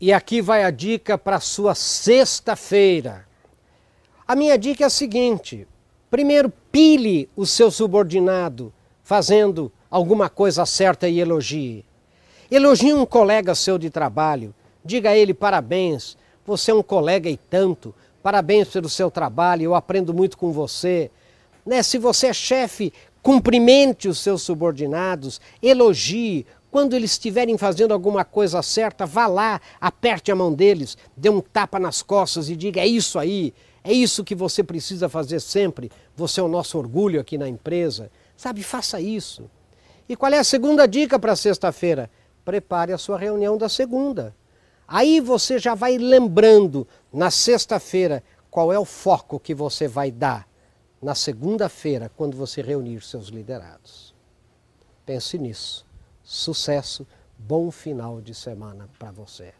E aqui vai a dica para sua sexta-feira. A minha dica é a seguinte: primeiro, pile o seu subordinado fazendo alguma coisa certa e elogie. Elogie um colega seu de trabalho, diga a ele parabéns, você é um colega e tanto, parabéns pelo seu trabalho, eu aprendo muito com você. Né? Se você é chefe, cumprimente os seus subordinados, elogie, quando eles estiverem fazendo alguma coisa certa, vá lá, aperte a mão deles, dê um tapa nas costas e diga: é isso aí, é isso que você precisa fazer sempre. Você é o nosso orgulho aqui na empresa. Sabe, faça isso. E qual é a segunda dica para sexta-feira? Prepare a sua reunião da segunda. Aí você já vai lembrando na sexta-feira qual é o foco que você vai dar na segunda-feira, quando você reunir seus liderados. Pense nisso. Sucesso, bom final de semana para você.